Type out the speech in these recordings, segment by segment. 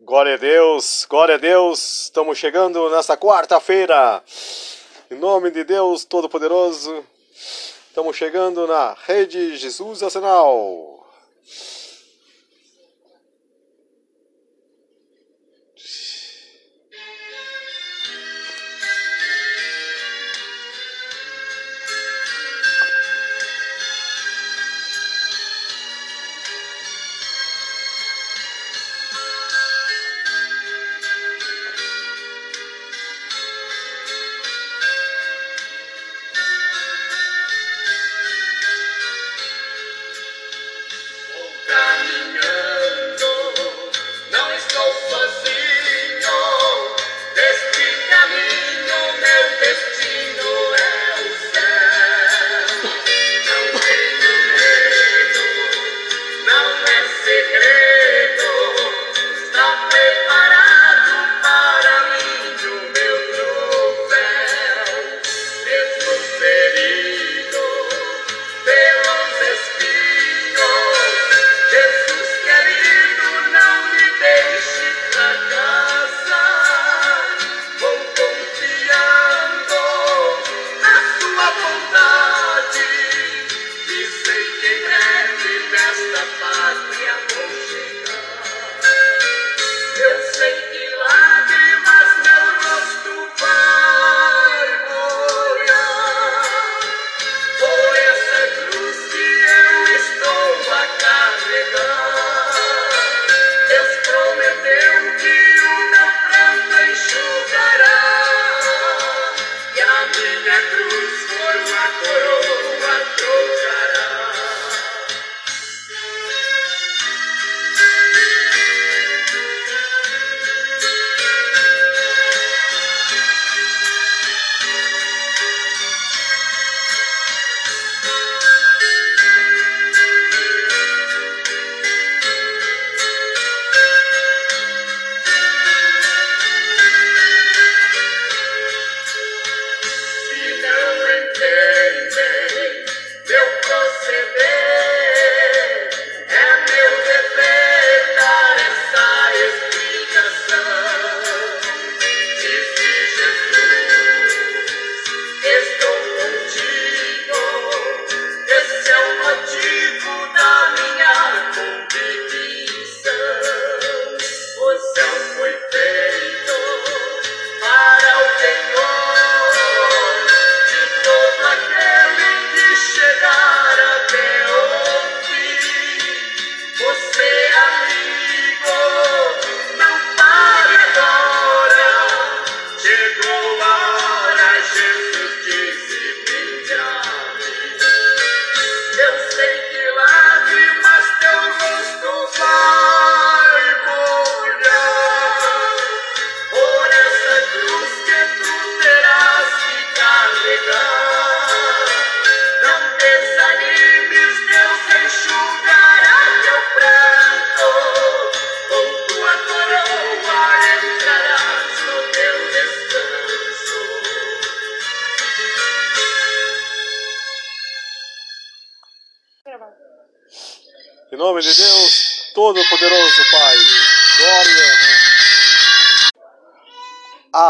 Glória a Deus, glória a Deus. Estamos chegando nessa quarta-feira. Em nome de Deus Todo-Poderoso, estamos chegando na Rede Jesus Arsenal.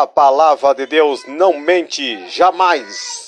Palavra de Deus não mente jamais.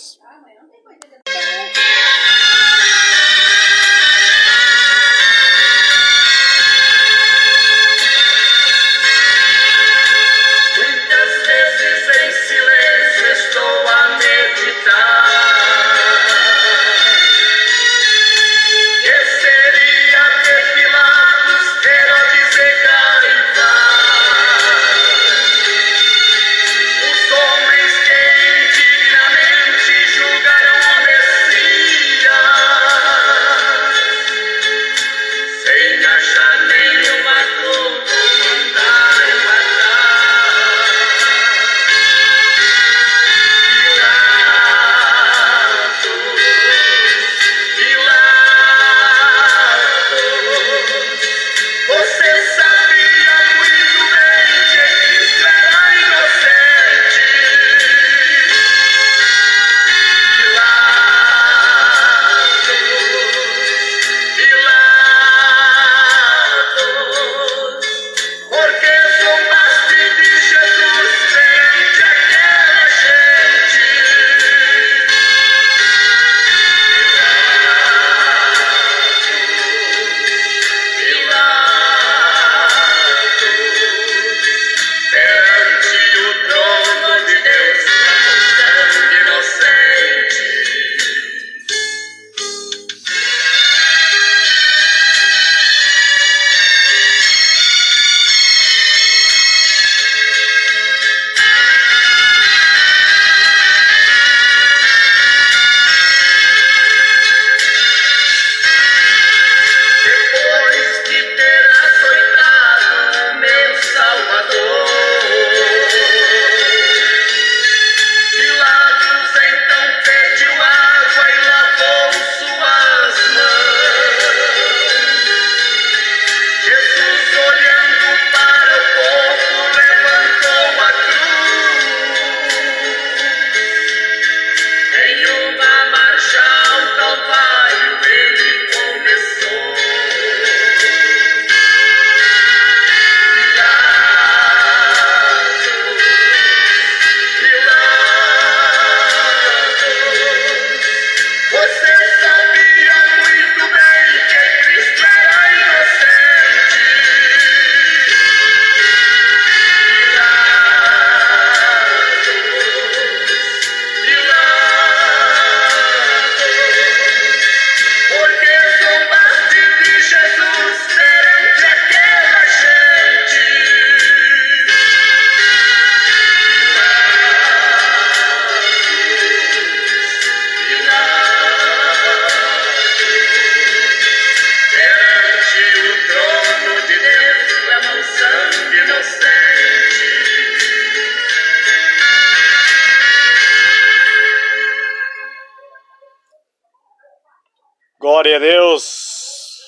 Glória a Deus.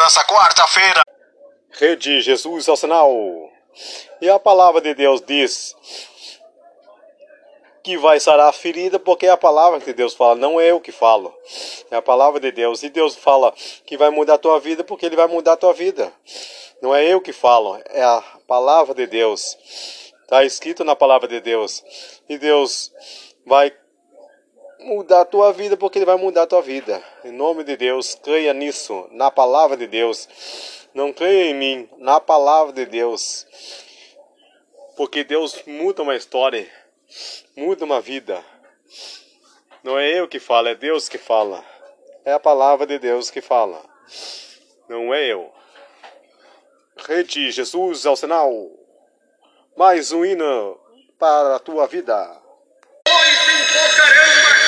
Nessa quarta-feira, Rede Jesus ao sinal. E a palavra de Deus diz que vai sarar a ferida, porque é a palavra que Deus fala, não é eu que falo. É a palavra de Deus. E Deus fala que vai mudar a tua vida, porque Ele vai mudar a tua vida. Não é eu que falo, é a palavra de Deus. Está escrito na palavra de Deus. E Deus vai mudar a tua vida porque ele vai mudar a tua vida. Em nome de Deus, creia nisso, na palavra de Deus. Não creia em mim, na palavra de Deus. Porque Deus muda uma história, muda uma vida. Não é eu que falo, é Deus que fala. É a palavra de Deus que fala. Não é eu. Rede Jesus ao sinal. Mais um hino para a tua vida. Rede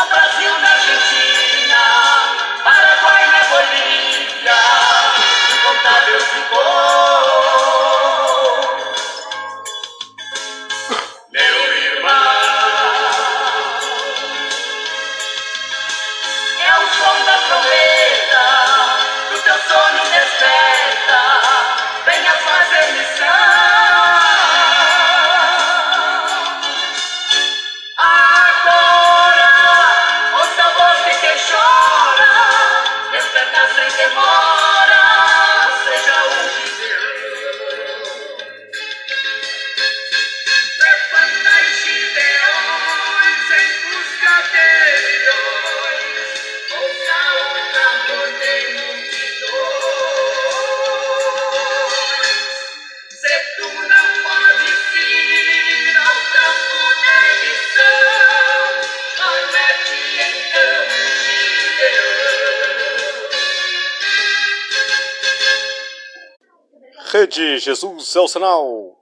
Jesus é o sinal. Eu gostaria de ir para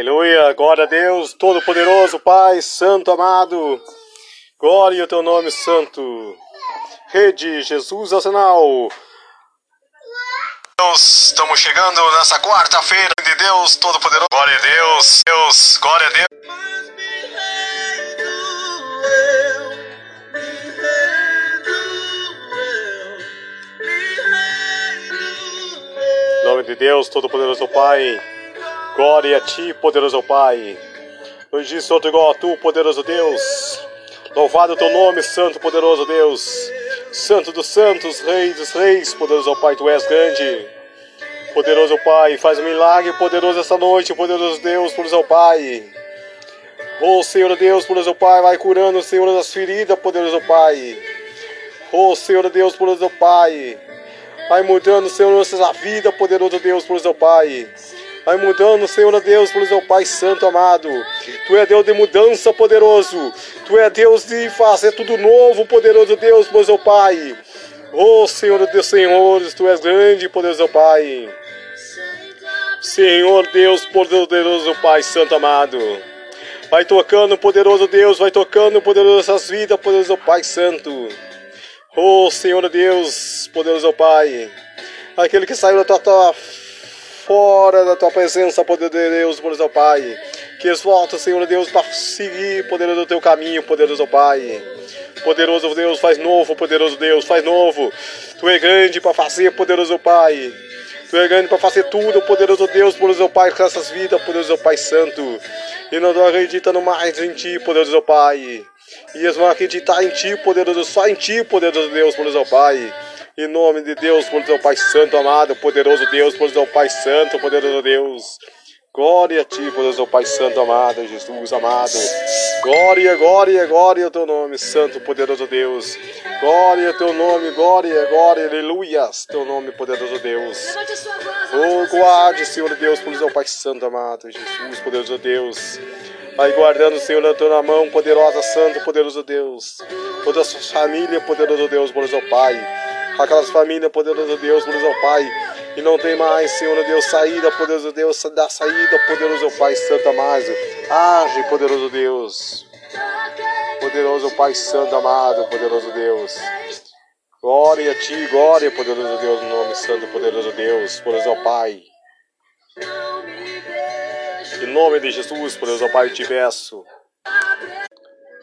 Aleluia, glória a Deus, Todo-Poderoso, Pai, Santo, amado. Glória ao teu nome, Santo. Rede Jesus Arsenal. Deus, estamos chegando nessa quarta-feira de Deus Todo-Poderoso. Glória a Deus, Deus, glória a Deus. Em nome de Deus, Todo-Poderoso Pai. Glória a ti, poderoso Pai. Não existe outro igual a tu, poderoso Deus. Louvado o teu nome, santo, poderoso Deus. Santo dos santos, rei dos reis, poderoso Pai, tu és grande. Poderoso Pai, faz um milagre poderoso esta noite, poderoso Deus, poderoso Pai. Oh Senhor Deus, poderoso Pai, vai curando, Senhor, das feridas, poderoso Pai. Oh Senhor Deus, poderoso Pai. Vai mudando, Senhor, nossa vida, poderoso Deus, poderoso Pai. Vai mudando, Senhor Deus, por meu Pai Santo amado. Tu é Deus de mudança, poderoso. Tu é Deus de fazer tudo novo, poderoso Deus, por meu Pai. Oh, Senhor Deus, Senhores, Tu és grande, poderoso Pai. Senhor Deus, poderoso Pai Santo amado. Vai tocando, poderoso Deus, vai tocando, poderoso essas vidas, poderoso Pai Santo. Oh, Senhor Deus, poderoso Pai. Aquele que saiu da tua, tua fora da tua presença, poder de Deus, poderoso Pai. Que exalta, Senhor Deus, para seguir, poderoso teu caminho, poderoso Pai. Poderoso Deus, faz novo, poderoso Deus, faz novo. Tu é grande para fazer, poderoso Pai. Tu é grande para fazer tudo, poderoso Deus, poderoso Pai, com essas vidas, poderoso Pai Santo. E não acreditando mais em Ti, poderoso Pai. E eles vão acreditar em Ti, poderoso, só em Ti, poderoso Deus, poderoso Pai. Em nome de Deus, poderoso Pai Santo, amado, poderoso Deus, poderoso Pai Santo, poderoso Deus. Glória a ti, poderoso Pai Santo, amado, Jesus, amado. Glória, glória, glória ao teu nome, Santo, poderoso Deus. Glória ao teu nome, glória, glória, aleluias, teu nome, poderoso Deus. Oh, guarde, Senhor Deus, poderoso Pai Santo, amado, Jesus, poderoso Deus. Vai guardando, Senhor, na tua mão, poderosa, Santo, poderoso Deus. Toda a sua família, poderoso Deus, poderoso Pai aquelas famílias, poderoso Deus, poderoso Pai, e não tem mais, Senhor Deus, saída, poderoso Deus, dá saída, poderoso Pai Santo amado, age, poderoso Deus, poderoso Pai Santo amado, poderoso Deus. Glória a Ti, glória, poderoso Deus, no nome santo, poderoso Deus, poderoso Pai. Em nome de Jesus, poderoso Pai, te peço.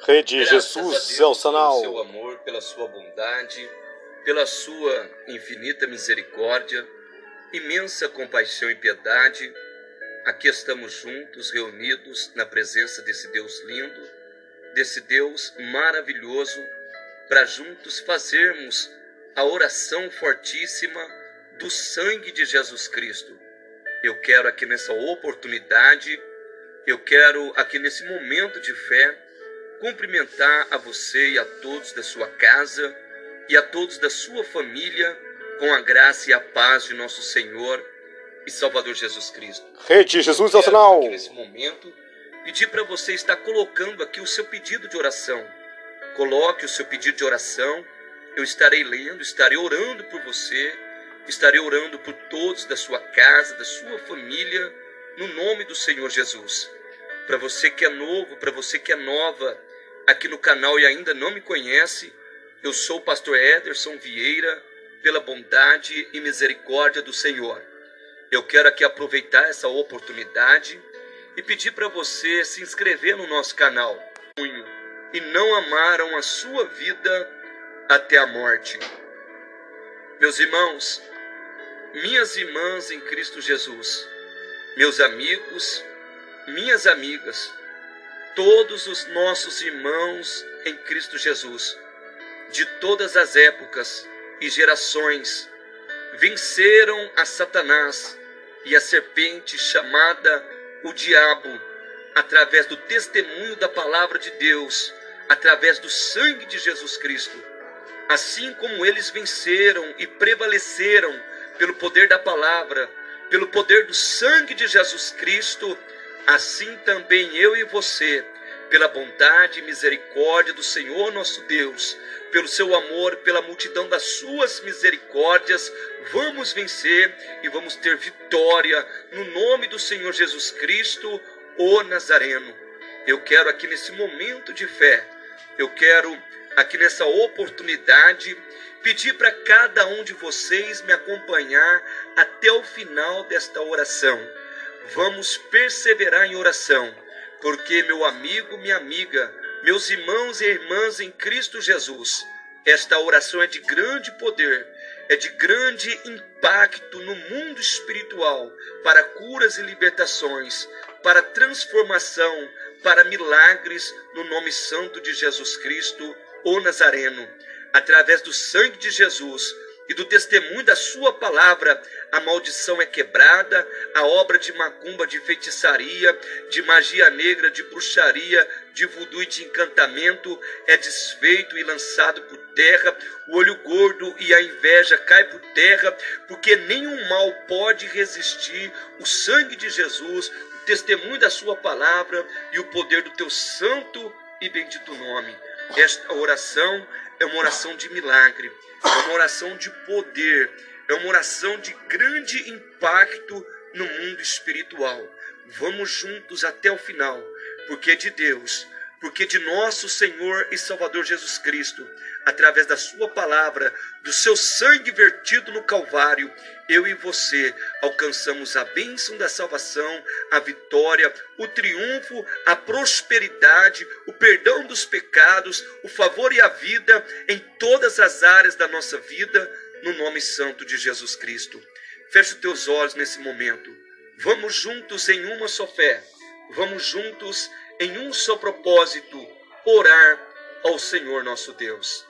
Rede Jesus, é o sanal. Pelo seu amor, pela sua bondade pela sua infinita misericórdia, imensa compaixão e piedade, aqui estamos juntos, reunidos na presença desse Deus lindo, desse Deus maravilhoso, para juntos fazermos a oração fortíssima do sangue de Jesus Cristo. Eu quero aqui nessa oportunidade, eu quero aqui nesse momento de fé, cumprimentar a você e a todos da sua casa e a todos da sua família com a graça e a paz de nosso Senhor e Salvador Jesus Cristo. Rede Jesus ao sinal. Nesse momento, pedir para você estar colocando aqui o seu pedido de oração. Coloque o seu pedido de oração. Eu estarei lendo, estarei orando por você, estarei orando por todos da sua casa, da sua família, no nome do Senhor Jesus. Para você que é novo, para você que é nova aqui no canal e ainda não me conhece, eu sou o pastor Ederson Vieira, pela bondade e misericórdia do Senhor. Eu quero aqui aproveitar essa oportunidade e pedir para você se inscrever no nosso canal e não amaram a sua vida até a morte. Meus irmãos, minhas irmãs em Cristo Jesus, meus amigos, minhas amigas, todos os nossos irmãos em Cristo Jesus de todas as épocas e gerações venceram a Satanás e a serpente chamada o diabo através do testemunho da palavra de Deus, através do sangue de Jesus Cristo. Assim como eles venceram e prevaleceram pelo poder da palavra, pelo poder do sangue de Jesus Cristo, assim também eu e você, pela bondade e misericórdia do Senhor nosso Deus, pelo seu amor, pela multidão das suas misericórdias, vamos vencer e vamos ter vitória no nome do Senhor Jesus Cristo, ô Nazareno. Eu quero aqui nesse momento de fé, eu quero aqui nessa oportunidade pedir para cada um de vocês me acompanhar até o final desta oração. Vamos perseverar em oração, porque meu amigo, minha amiga, meus irmãos e irmãs em Cristo Jesus, esta oração é de grande poder, é de grande impacto no mundo espiritual para curas e libertações, para transformação, para milagres no nome santo de Jesus Cristo, o Nazareno. Através do sangue de Jesus, e do testemunho da sua palavra, a maldição é quebrada, a obra de macumba, de feitiçaria, de magia negra, de bruxaria, de voodoo e de encantamento é desfeito e lançado por terra, o olho gordo e a inveja cai por terra, porque nenhum mal pode resistir o sangue de Jesus, o testemunho da sua palavra e o poder do teu santo e bendito nome. Esta oração é uma oração de milagre, é uma oração de poder, é uma oração de grande impacto no mundo espiritual. Vamos juntos até o final, porque de Deus, porque de nosso Senhor e Salvador Jesus Cristo, através da Sua palavra, do seu sangue vertido no Calvário, eu e você alcançamos a bênção da salvação, a vitória, o triunfo, a prosperidade, o perdão dos pecados, o favor e a vida em todas as áreas da nossa vida, no nome santo de Jesus Cristo. Feche os teus olhos nesse momento. Vamos juntos em uma só fé. Vamos juntos em um só propósito, orar ao Senhor nosso Deus.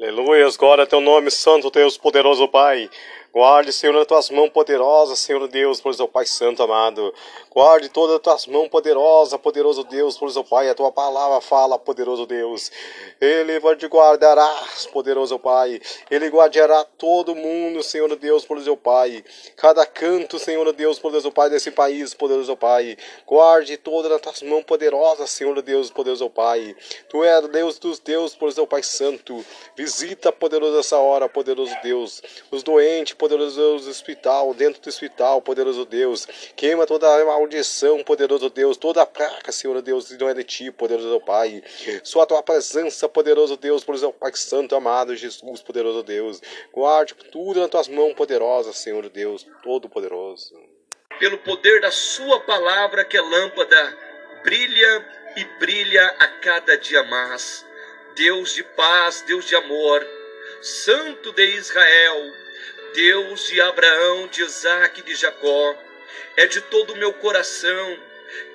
Aleluia, glória ao teu nome, Santo Deus, poderoso Pai. Guarde, Senhor, nas tuas mãos poderosas, Senhor Deus, por seu Pai Santo amado. Guarde todas as tuas mãos poderosas, poderoso Deus, por seu Pai. A tua palavra fala, poderoso Deus. Ele te guardará, poderoso Pai. Ele guardará todo mundo, Senhor Deus, por seu Pai. Cada canto, Senhor Deus, poderoso Pai, desse país, poderoso Pai. Guarde todas as tuas mãos poderosas, Senhor Deus, poderoso Pai. Tu és Deus dos deuses, por seu Pai Santo. Visita, poderoso, essa hora, poderoso Deus. Os doentes, poderoso Deus, do hospital, dentro do hospital, poderoso Deus. Queima toda maldição, poderoso Deus, toda a praga, Senhor Deus, não é de ti, poderoso Pai. Só a tua presença, poderoso Deus, seu Pai Santo, amado Jesus, poderoso Deus. Guarde tudo nas tuas mãos poderosas, Senhor Deus, todo-poderoso. Pelo poder da sua palavra, que é lâmpada, brilha e brilha a cada dia mais. Deus de paz, Deus de amor, Santo de Israel, Deus de Abraão, de Isaac e de Jacó, é de todo o meu coração,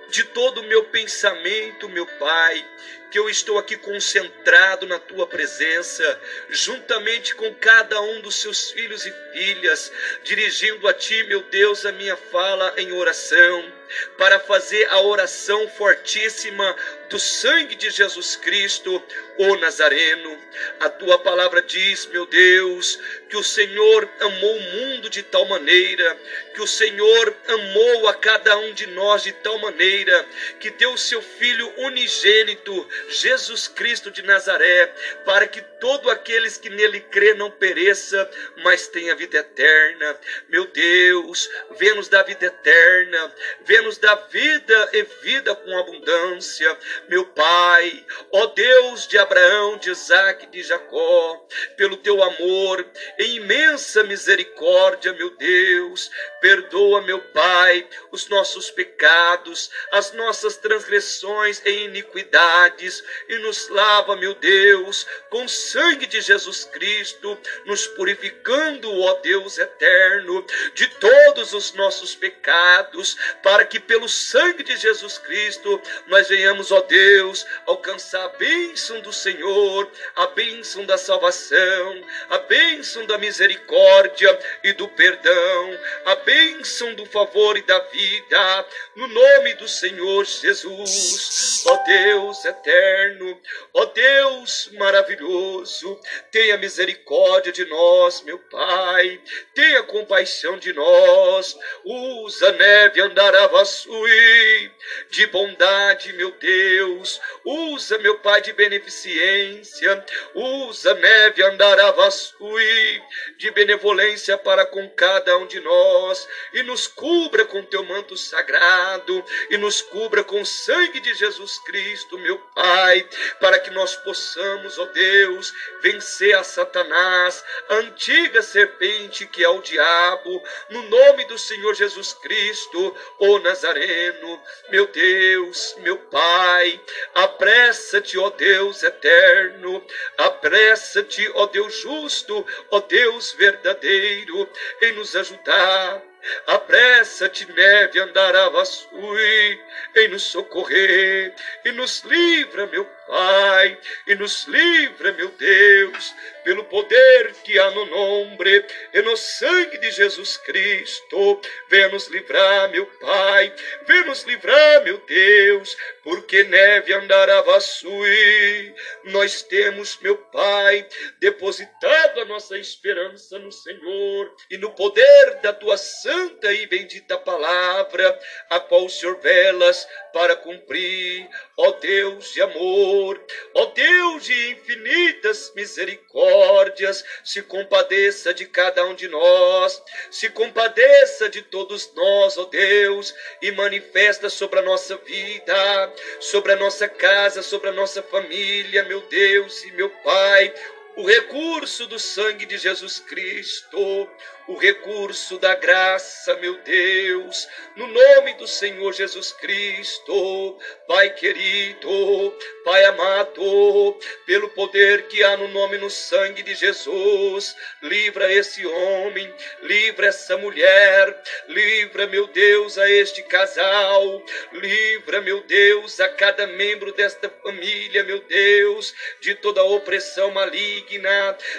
de todo o meu pensamento, meu Pai, que eu estou aqui concentrado na tua presença, juntamente com cada um dos seus filhos e filhas, dirigindo a ti, meu Deus, a minha fala em oração, para fazer a oração fortíssima do sangue de Jesus Cristo, o Nazareno. A tua palavra diz, meu Deus, que o Senhor amou o mundo de tal maneira, que o Senhor amou a cada um de nós de tal maneira, que deu o seu Filho unigênito, Jesus Cristo de Nazaré, para que todo aqueles que nele crê não pereça, mas tenha vida eterna. Meu Deus, vê-nos da vida eterna, vê-nos da vida e vida com abundância. Meu Pai, ó Deus de Abraão, de Isaac, de Jacó, pelo teu amor e imensa misericórdia, meu Deus, perdoa, meu Pai, os nossos pecados, as nossas transgressões e iniquidades e nos lava, meu Deus, com o sangue de Jesus Cristo, nos purificando, ó Deus eterno, de todos os nossos pecados, para que pelo sangue de Jesus Cristo nós venhamos, ó Deus, alcançar a bênção do Senhor, a bênção da salvação, a bênção da misericórdia e do perdão, a bênção do favor e da vida, no nome do Senhor Jesus, ó Deus eterno, ó Deus maravilhoso, tenha misericórdia de nós, meu Pai, tenha compaixão de nós, usa neve andaravassui, de bondade, meu Deus, usa, meu Pai, de beneficência paciência. Usa neve andaravasui de benevolência para com cada um de nós e nos cubra com teu manto sagrado e nos cubra com o sangue de Jesus Cristo, meu Pai, para que nós possamos, ó Deus, vencer a Satanás, a antiga serpente que é o diabo, no nome do Senhor Jesus Cristo, o Nazareno, meu Deus, meu Pai, apressa-te, ó Deus eterno, apressa-te, ó Deus justo, ó Deus verdadeiro, em nos ajudar Apressa-te, neve andaravasui, em nos socorrer, e nos livra, meu Pai, e nos livra, meu Deus, pelo poder que há no nome e no sangue de Jesus Cristo. Venha nos livrar, meu Pai, venha nos livrar, meu Deus, porque neve andaravasui. Nós temos, meu Pai, depositado a nossa esperança no Senhor e no poder da tua santa santa e bendita palavra, a qual o Senhor velas para cumprir, ó Deus de amor, ó Deus de infinitas misericórdias, se compadeça de cada um de nós, se compadeça de todos nós, ó Deus, e manifesta sobre a nossa vida, sobre a nossa casa, sobre a nossa família, meu Deus e meu Pai, o recurso do sangue de Jesus Cristo, o recurso da graça, meu Deus, no nome do Senhor Jesus Cristo, Pai querido, Pai amado, pelo poder que há no nome e no sangue de Jesus, livra esse homem, livra essa mulher, livra, meu Deus, a este casal, livra, meu Deus, a cada membro desta família, meu Deus, de toda opressão maligna,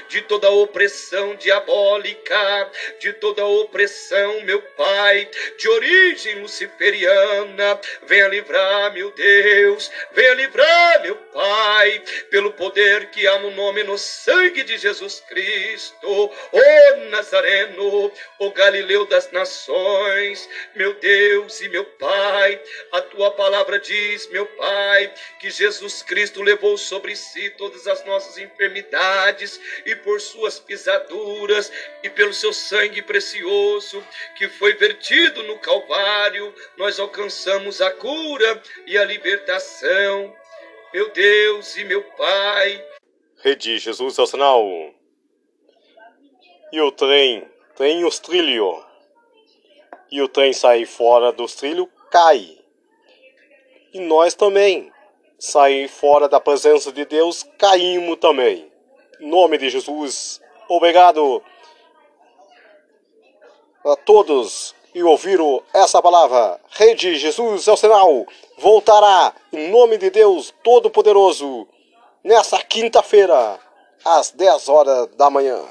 de toda opressão diabólica, de toda opressão, meu Pai, de origem luciferiana. Venha livrar, meu Deus, venha livrar, meu Pai, pelo poder que há no nome e no sangue de Jesus Cristo, o Nazareno, o Galileu das nações, meu Deus e meu Pai, a tua palavra diz, meu Pai, que Jesus Cristo levou sobre si todas as nossas enfermidades e por suas pisaduras e pelo seu sangue precioso que foi vertido no Calvário, nós alcançamos a cura e a libertação. Meu Deus e meu Pai. Rede Jesus o sinal. E o trem tem os trilhos. E o trem sai fora dos trilhos, cai. E nós também, sair fora da presença de Deus, caímos também. Nome de Jesus, obrigado a todos e ouviram essa palavra. Rede Jesus é o sinal. Voltará em nome de Deus Todo-Poderoso nessa quinta-feira, às 10 horas da manhã.